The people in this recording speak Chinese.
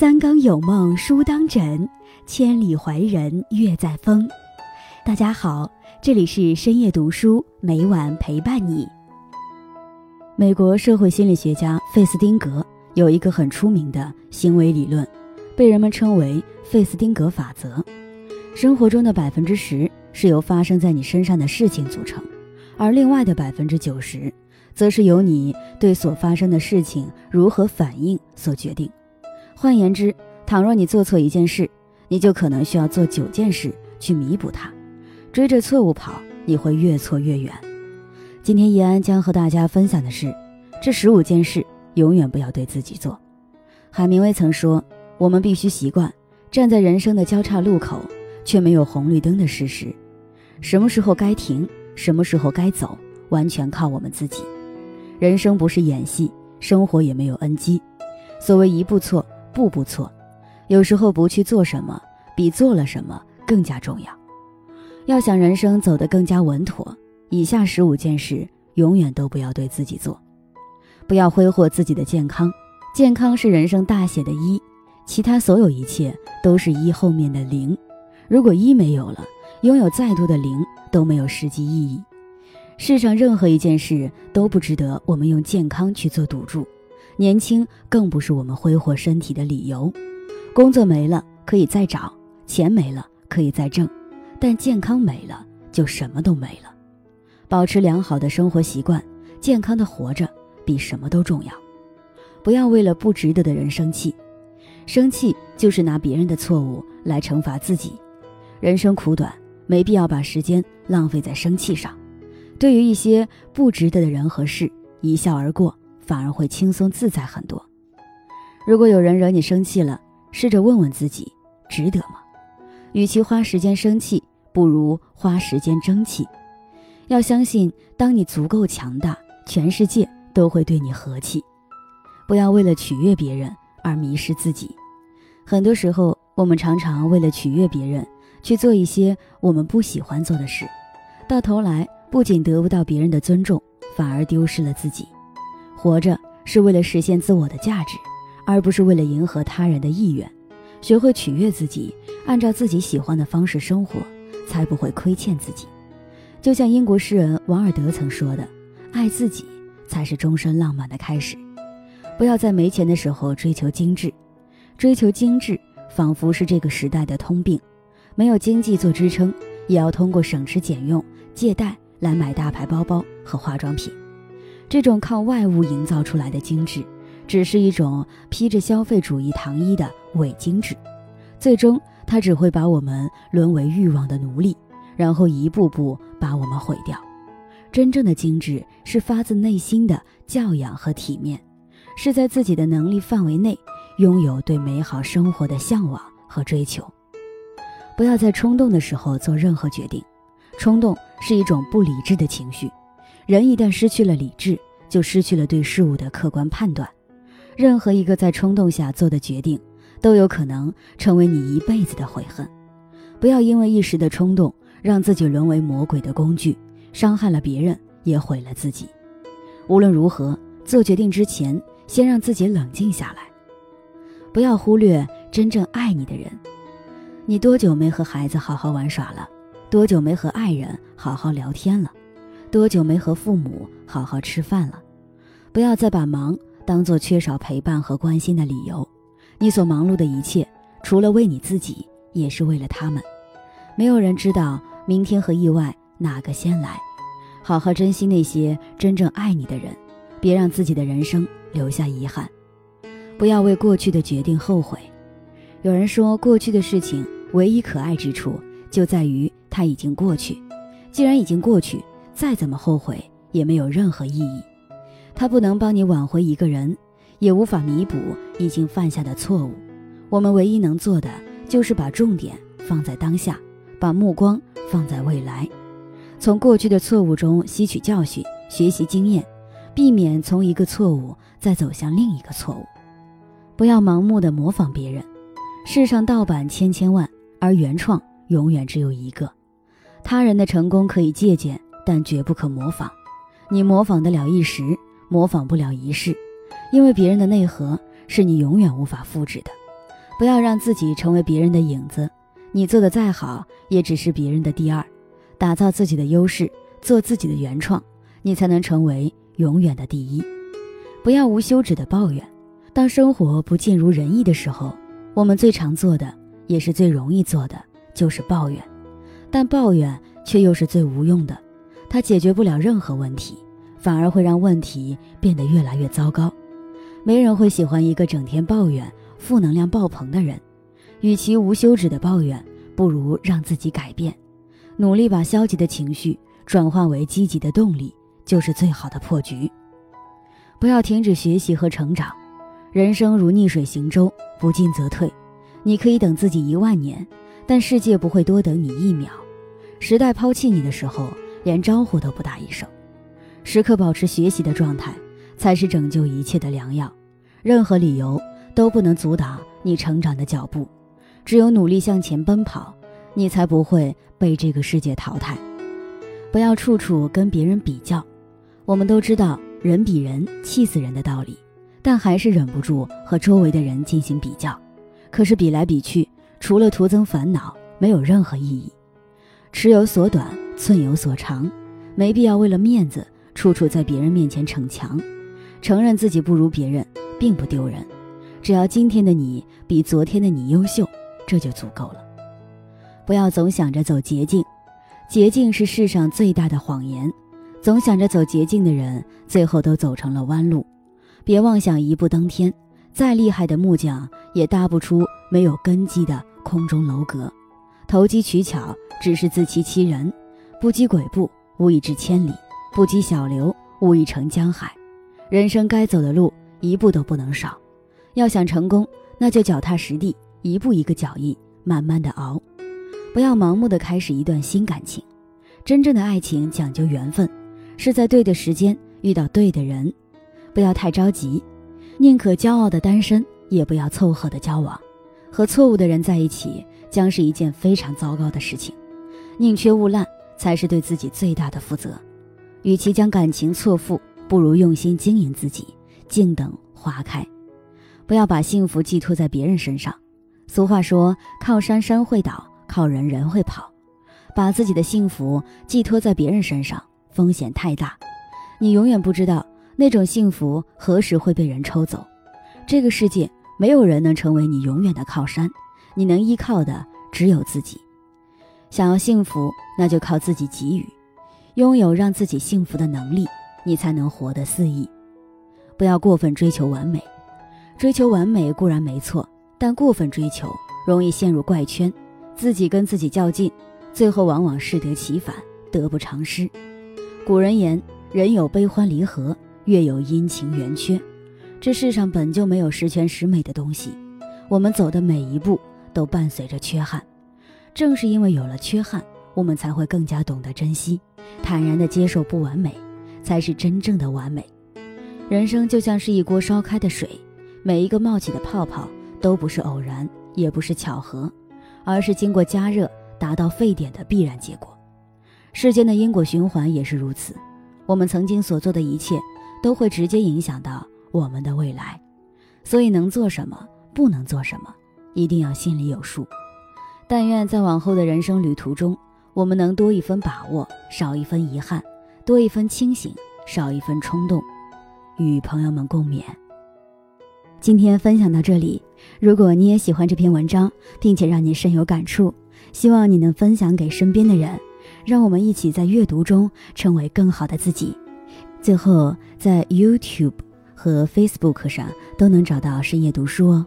三更有梦书当枕，千里怀人月在风。大家好，这里是深夜读书，每晚陪伴你。美国社会心理学家费斯汀格有一个很出名的行为理论，被人们称为费斯汀格法则。生活中的百分之十是由发生在你身上的事情组成，而另外的百分之九十，则是由你对所发生的事情如何反应所决定。换言之，倘若你做错一件事，你就可能需要做九件事去弥补它。追着错误跑，你会越错越远。今天易安将和大家分享的是，这十五件事永远不要对自己做。海明威曾说：“我们必须习惯站在人生的交叉路口，却没有红绿灯的事实。什么时候该停，什么时候该走，完全靠我们自己。人生不是演戏，生活也没有恩机。所谓一步错。”步步错，有时候不去做什么，比做了什么更加重要。要想人生走得更加稳妥，以下十五件事永远都不要对自己做：不要挥霍自己的健康，健康是人生大写的一，其他所有一切都是一后面的零。如果一没有了，拥有再多的零都没有实际意义。世上任何一件事都不值得我们用健康去做赌注。年轻更不是我们挥霍身体的理由，工作没了可以再找，钱没了可以再挣，但健康没了就什么都没了。保持良好的生活习惯，健康的活着比什么都重要。不要为了不值得的人生气，生气就是拿别人的错误来惩罚自己。人生苦短，没必要把时间浪费在生气上。对于一些不值得的人和事，一笑而过。反而会轻松自在很多。如果有人惹你生气了，试着问问自己，值得吗？与其花时间生气，不如花时间争气。要相信，当你足够强大，全世界都会对你和气。不要为了取悦别人而迷失自己。很多时候，我们常常为了取悦别人，去做一些我们不喜欢做的事，到头来不仅得不到别人的尊重，反而丢失了自己。活着是为了实现自我的价值，而不是为了迎合他人的意愿。学会取悦自己，按照自己喜欢的方式生活，才不会亏欠自己。就像英国诗人王尔德曾说的：“爱自己才是终身浪漫的开始。”不要在没钱的时候追求精致，追求精致仿佛是这个时代的通病。没有经济做支撑，也要通过省吃俭用、借贷来买大牌包包和化妆品。这种靠外物营造出来的精致，只是一种披着消费主义糖衣的伪精致，最终它只会把我们沦为欲望的奴隶，然后一步步把我们毁掉。真正的精致是发自内心的教养和体面，是在自己的能力范围内拥有对美好生活的向往和追求。不要在冲动的时候做任何决定，冲动是一种不理智的情绪。人一旦失去了理智，就失去了对事物的客观判断。任何一个在冲动下做的决定，都有可能成为你一辈子的悔恨。不要因为一时的冲动，让自己沦为魔鬼的工具，伤害了别人，也毁了自己。无论如何，做决定之前，先让自己冷静下来。不要忽略真正爱你的人。你多久没和孩子好好玩耍了？多久没和爱人好好聊天了？多久没和父母好好吃饭了？不要再把忙当做缺少陪伴和关心的理由。你所忙碌的一切，除了为你自己，也是为了他们。没有人知道明天和意外哪个先来。好好珍惜那些真正爱你的人，别让自己的人生留下遗憾。不要为过去的决定后悔。有人说，过去的事情唯一可爱之处，就在于它已经过去。既然已经过去，再怎么后悔也没有任何意义，它不能帮你挽回一个人，也无法弥补已经犯下的错误。我们唯一能做的就是把重点放在当下，把目光放在未来，从过去的错误中吸取教训，学习经验，避免从一个错误再走向另一个错误。不要盲目的模仿别人，世上盗版千千万，而原创永远只有一个。他人的成功可以借鉴。但绝不可模仿，你模仿得了一时，模仿不了一世，因为别人的内核是你永远无法复制的。不要让自己成为别人的影子。你做的再好，也只是别人的第二。打造自己的优势，做自己的原创，你才能成为永远的第一。不要无休止的抱怨。当生活不尽如人意的时候，我们最常做的，也是最容易做的，就是抱怨。但抱怨却又是最无用的，它解决不了任何问题，反而会让问题变得越来越糟糕。没人会喜欢一个整天抱怨、负能量爆棚的人。与其无休止的抱怨，不如让自己改变，努力把消极的情绪转化为积极的动力，就是最好的破局。不要停止学习和成长，人生如逆水行舟，不进则退。你可以等自己一万年，但世界不会多等你一秒。时代抛弃你的时候，连招呼都不打一声。时刻保持学习的状态。才是拯救一切的良药，任何理由都不能阻挡你成长的脚步。只有努力向前奔跑，你才不会被这个世界淘汰。不要处处跟别人比较。我们都知道“人比人气死人”的道理，但还是忍不住和周围的人进行比较。可是比来比去，除了徒增烦恼，没有任何意义。尺有所短，寸有所长，没必要为了面子，处处在别人面前逞强。承认自己不如别人，并不丢人，只要今天的你比昨天的你优秀，这就足够了。不要总想着走捷径，捷径是世上最大的谎言。总想着走捷径的人，最后都走成了弯路。别妄想一步登天，再厉害的木匠也搭不出没有根基的空中楼阁。投机取巧只是自欺欺人，不积跬步，无以至千里；不积小流，无以成江海。人生该走的路，一步都不能少。要想成功，那就脚踏实地，一步一个脚印，慢慢的熬。不要盲目的开始一段新感情。真正的爱情讲究缘分，是在对的时间遇到对的人。不要太着急，宁可骄傲的单身，也不要凑合的交往。和错误的人在一起，将是一件非常糟糕的事情。宁缺毋滥，才是对自己最大的负责。与其将感情错付。不如用心经营自己，静等花开。不要把幸福寄托在别人身上。俗话说：“靠山山会倒，靠人人会跑。”把自己的幸福寄托在别人身上，风险太大。你永远不知道那种幸福何时会被人抽走。这个世界没有人能成为你永远的靠山，你能依靠的只有自己。想要幸福，那就靠自己给予，拥有让自己幸福的能力。你才能活得肆意，不要过分追求完美。追求完美固然没错，但过分追求容易陷入怪圈，自己跟自己较劲，最后往往适得其反，得不偿失。古人言：“人有悲欢离合，月有阴晴圆缺。”这世上本就没有十全十美的东西，我们走的每一步都伴随着缺憾。正是因为有了缺憾，我们才会更加懂得珍惜，坦然地接受不完美。才是真正的完美。人生就像是一锅烧开的水，每一个冒起的泡泡都不是偶然，也不是巧合，而是经过加热达到沸点的必然结果。世间的因果循环也是如此，我们曾经所做的一切都会直接影响到我们的未来。所以能做什么，不能做什么，一定要心里有数。但愿在往后的人生旅途中，我们能多一分把握，少一分遗憾。多一分清醒，少一分冲动，与朋友们共勉。今天分享到这里，如果你也喜欢这篇文章，并且让你深有感触，希望你能分享给身边的人，让我们一起在阅读中成为更好的自己。最后，在 YouTube 和 Facebook 上都能找到深夜读书哦，